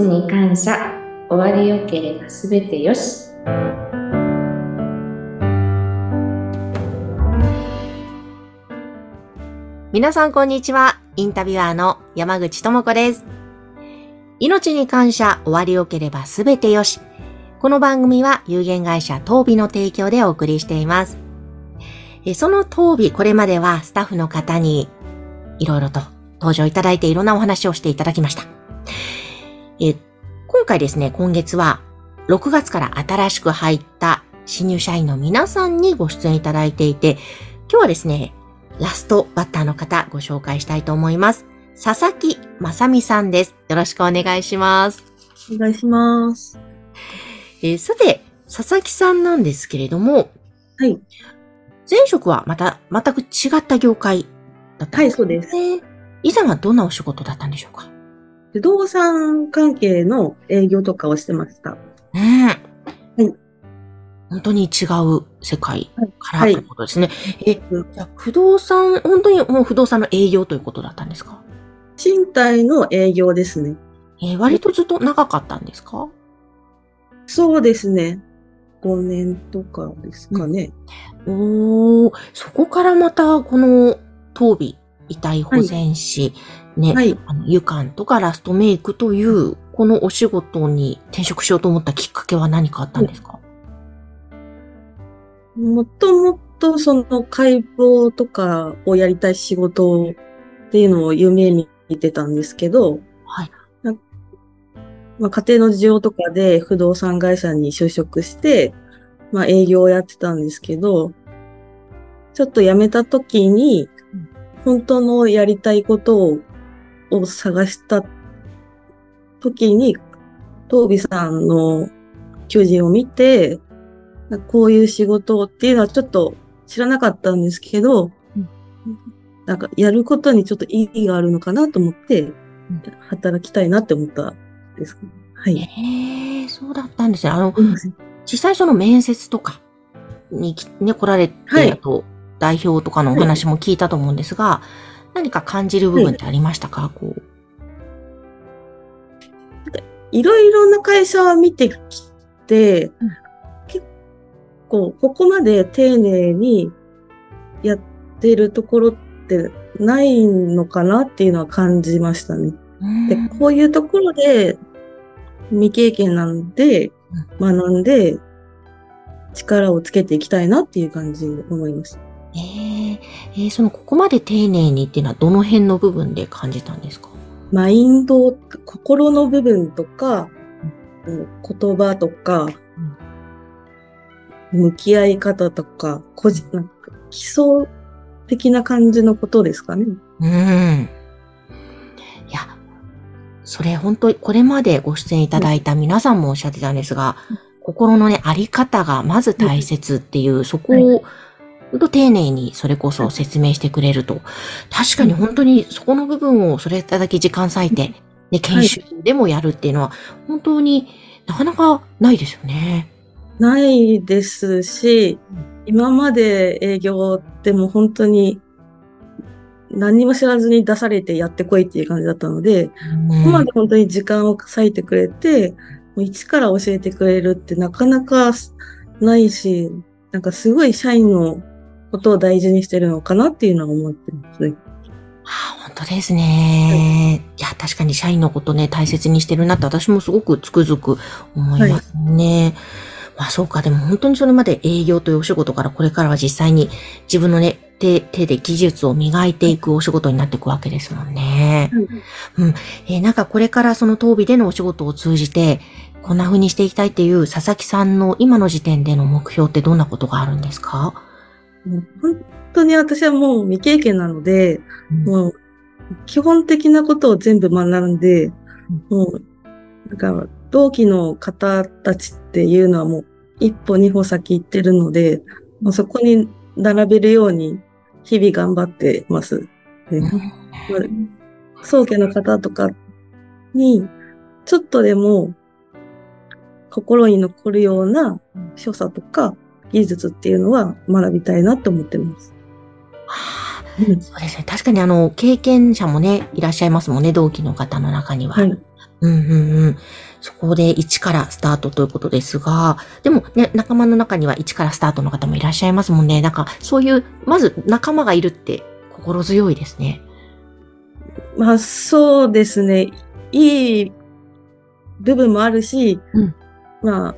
に感謝終わりよければすべてよし皆さんこんにちは。インタビュアーの山口智子です。命に感謝終わりよければすべてよし。この番組は有限会社東美の提供でお送りしています。えその東美、これまではスタッフの方にいろいろと登場いただいていろんなお話をしていただきました。え今回ですね、今月は6月から新しく入った新入社員の皆さんにご出演いただいていて、今日はですね、ラストバッターの方ご紹介したいと思います。佐々木正美さんです。よろしくお願いします。お願いします。えーさて、佐々木さんなんですけれども、はい。前職はまた全く違った業界だったんはい、ですそうです。ね。以前はどんなお仕事だったんでしょうか？不動産関係の営業とかをしてました。ねえ。はい。本当に違う世界からはいということですね。え、じゃあ不動産、本当にもう不動産の営業ということだったんですか？賃貸の営業ですね。えー割とずっと長かったんですか？そうですね。5年とかですかね。おー、そこからまたこの当備遺体保全士、ね、はい。あの、ユカンとかラストメイクという、このお仕事に転職しようと思ったきっかけは何かあったんですか、もともとその解剖とかをやりたい仕事っていうのを夢見てたんですけど、はい。まあ、家庭の事情とかで不動産会社に就職して、まあ営業をやってたんですけど、ちょっと辞めた時にうん、本当のやりたいことをを探した時に、東美さんの求人を見て、こういう仕事っていうのはちょっと知らなかったんですけど、うんなんかやることにちょっと意義があるのかなと思って、働きたいなって思ったんです。はい。ええそうだったんですね。あの、うん実際その面接とかにきね、来られて、はいあと、代表とかのお話も聞いたと思うんですが、何か感じる部分ってありましたか、こう。いろいろな会社を見てきて、うん結構ここまで丁寧にやってるところってないのかなっていうのは感じましたね。うんで、こういうところで未経験なんで学んで力をつけていきたいなっていう感じに思いました。えええーその、ここまで丁寧にっていうのはどの辺の部分で感じたんですか？マインド、心の部分とか、うん言葉とか、向き合い方とか、個人、なんか基礎的な感じのことですかね。うん。いや、それ本当にこれまでご出演いただいた皆さんもおっしゃってたんですが、心のね、あり方がまず大切っていう、そこを、本当丁寧にそれこそ説明してくれると。確かに本当にそこの部分をそれだけ時間割いて、ね、研修でもやるっていうのは、本当になかなかないですよね。ないですし、今まで営業ってもう本当に何にも知らずに出されてやってこいっていう感じだったので、ここまで本当に時間を割いてくれて、もう一から教えてくれるってなかなかないし、なんかすごい社員のことを大事にしてるのかなっていうのは思ってますね。あ本当ですね。いや、確かに社員のことね、大切にしてるなって私もすごくつくづく思いますね。まあそうか、でも本当にそれまで営業というお仕事からこれからは実際に自分のね、手、手で技術を磨いていくお仕事になっていくわけですもんね。えーなんかこれからその当備でのお仕事を通じて、こんな風にしていきたいっていう佐々木さんの今の時点での目標ってどんなことがあるんですか、本当に私はもう未経験なので、うん。もう基本的なことを全部学んで、もう、なんか同期の方たちっていうのはもう一歩二歩先行ってるので、もうそこに並べるように日々頑張ってます。でまあ早期の方とかに、ちょっとでも心に残るような所作とか技術っていうのは学びたいなって思ってます。はあうんそうですね。確かにあの、経験者もね、いらっしゃいますもんね、同期の方の中には。はい。うんうんうん。そこで1からスタートということですが、でもね、仲間の中には1からスタートの方もいらっしゃいますもんね。なんか、そういう、まず仲間がいるって心強いですね。まあ、そうですね。いい部分もあるし、うんまあ、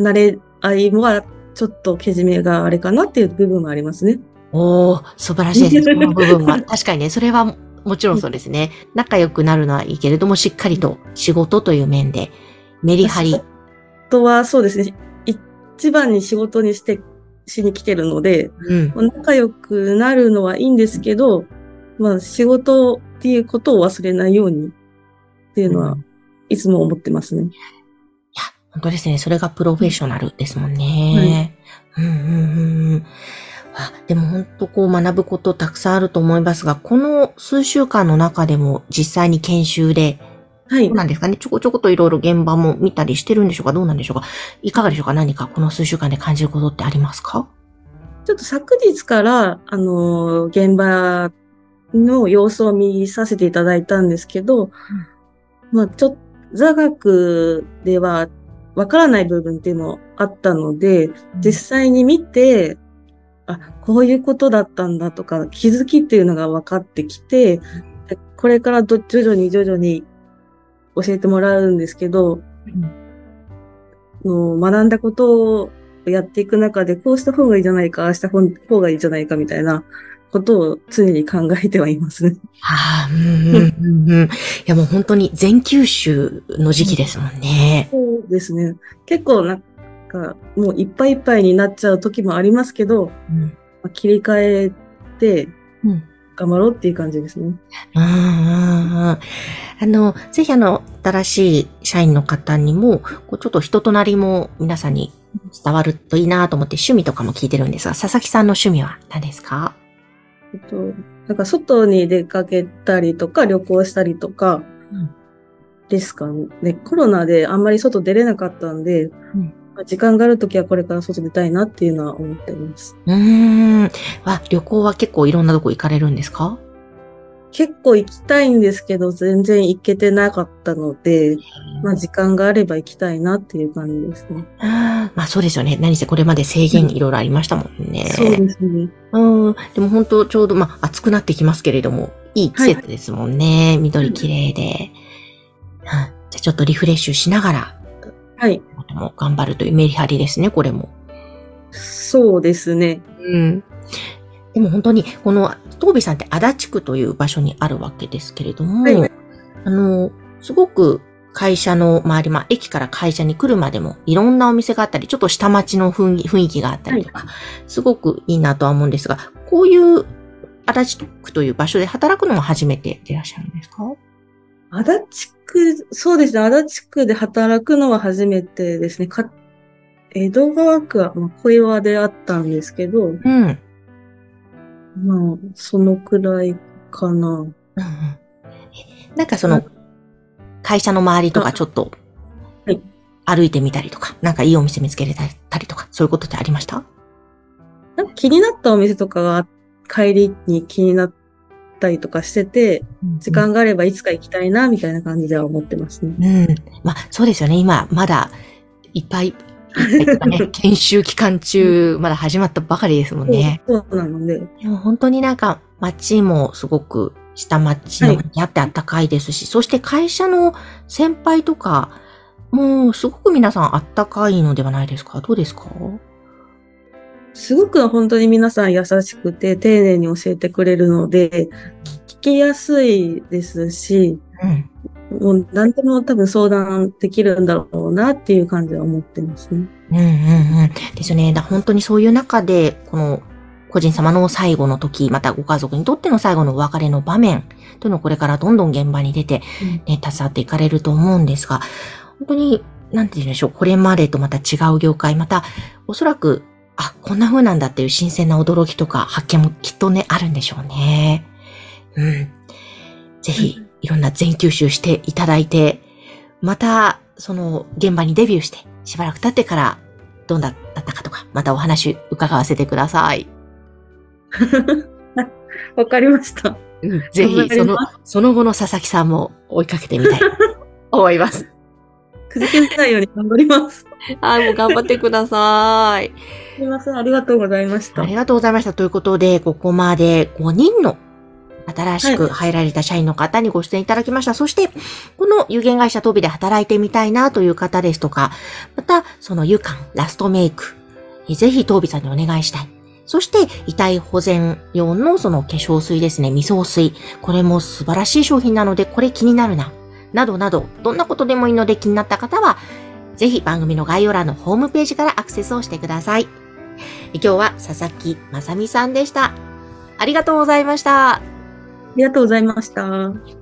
慣れ合いはちょっとけじめがあれかなっていう部分もありますね。おー、素晴らしいですね。その部分は。確かにね、それはもちろんそうですね。仲良くなるのはいいけれども、しっかりと仕事という面で、メリハリ。あとはそうですね。一番に仕事にして、しに来てるので、うん。まあ仲良くなるのはいいんですけど、まあ仕事っていうことを忘れないようにっていうのは、いつも思ってますね。いや、本当ですね。それがプロフェッショナルですもんね。うんうんうんうん。あでも本当こう学ぶことたくさんあると思いますが、この数週間の中でも実際に研修で、はい。なんですかね？ちょこちょこといろいろ現場も見たりしてるんでしょうか？どうなんでしょうか？いかがでしょうか？何かこの数週間で感じることってありますか？ちょっと昨日から、あのー現場の様子を見させていただいたんですけど、まあ、ちょっと、座学ではわからない部分っていうのもあったので、実際に見て、あ、こういうことだったんだとか、気づきっていうのが分かってきて、でこれからど徐々に徐々に教えてもらうんですけど、の学んだことをやっていく中で、こうした方がいいんじゃないか、ああした方がいいんじゃないかみたいなことを常に考えてはいますね。ああ、うんうんうんうん。いやもう本当に全九州の時期ですもんね。そうですね。結構なんか、もういっぱいいっぱいになっちゃう時もありますけど、うんまあ切り替えてうん頑張ろうっていう感じですね。うんうんうんあの、ぜひあの、新しい社員の方にも、こうちょっと人となりも皆さんに伝わるといいなと思って趣味とかも聞いてるんですが、佐々木さんの趣味は何ですか？えっと、なんか外に出かけたりとか旅行したりとかうんですかね。コロナであんまり外出れなかったんで、うんまあ時間があるときはこれから外出たいなっていうのは思っています。うーん。わ、旅行は結構いろんなとこ行かれるんですか？結構行きたいんですけど、全然行けてなかったので、まあ時間があれば行きたいなっていう感じですね。まあそうですよね。何せこれまで制限いろいろありましたもんね。そうですね。うん。でも本当ちょうど、まあ暑くなってきますけれども、いい季節ですもんね。緑綺麗で。うんじゃあちょっとリフレッシュしながら、はい。もう頑張るというメリハリですね、これも。そうですね。うん。でも本当に、この、東美さんって足立区という場所にあるわけですけれども、はいあの、すごく会社の周り、まあ、駅から会社に来るまでもいろんなお店があったり、ちょっと下町の雰囲気があったりとか、すごくいいなとは思うんですが、こういう足立区という場所で働くのも初めてでいらっしゃるんですか？足立区、そうですね。足立区で働くのは初めてですね。か江戸川区は、まあ、小岩であったんですけど、うん。まあ、そのくらいかな。なんかその、会社の周りとかちょっとはい、歩いてみたりとか、なんかいいお店見つけれたりとか、そういうことってありました？なんか気になったお店とかが帰りに気になったりとかしてて、時間があればいつか行きたいな、みたいな感じでは思ってますね。うん。まあ、そうですよね。今、まだ、いっぱい、ね、研修期間中、まだ始まったばかりですもんね。そうそうなので、でも本当になんか、街もすごく、下町の方にあってあったかいですし、そして会社の先輩とか、もうすごく皆さんあったかいのではないですか？どうですか？すごく本当に皆さん優しくて丁寧に教えてくれるので、聞きやすいですし、うん。もう何でも多分相談できるんだろうなっていう感じは思ってますね。うんうんうん。ですよね。だ本当にそういう中で、この個人様の最後の時、またご家族にとっての最後のお別れの場面というのをこれからどんどん現場に出て、ね、携わっていかれると思うんですが、本当に、なんて言うんでしょう、これまでとまた違う業界、また、おそらく、あ、こんな風なんだっていう新鮮な驚きとか発見もきっとね、あるんでしょうね。うん。ぜひ、いろんな全吸収していただいて、また、その、現場にデビューして、しばらく経ってから、どんなだったかとか、またお話伺わせてください。わかりました。ぜひ、そのその後の佐々木さんも追いかけてみたい。思います。くじけないように頑張ります。はい、もう頑張ってください。すみません。ありがとうございましたあ。りがとうございました。ということで、ここまで5人の新しく入られた社員の方にご出演いただきました。そして、この有限会社トビで働いてみたいなという方ですとか、また、その湯管、ラストメイク、えぜひトビさんにお願いしたい。そして、遺体保全用のその化粧水ですね、味噌水。これも素晴らしい商品なので、これ気になるな。などなど、どんなことでもいいので気になった方は、ぜひ番組の概要欄のホームページからアクセスをしてください。今日は佐々木まさみさんでした。ありがとうございました。ありがとうございました。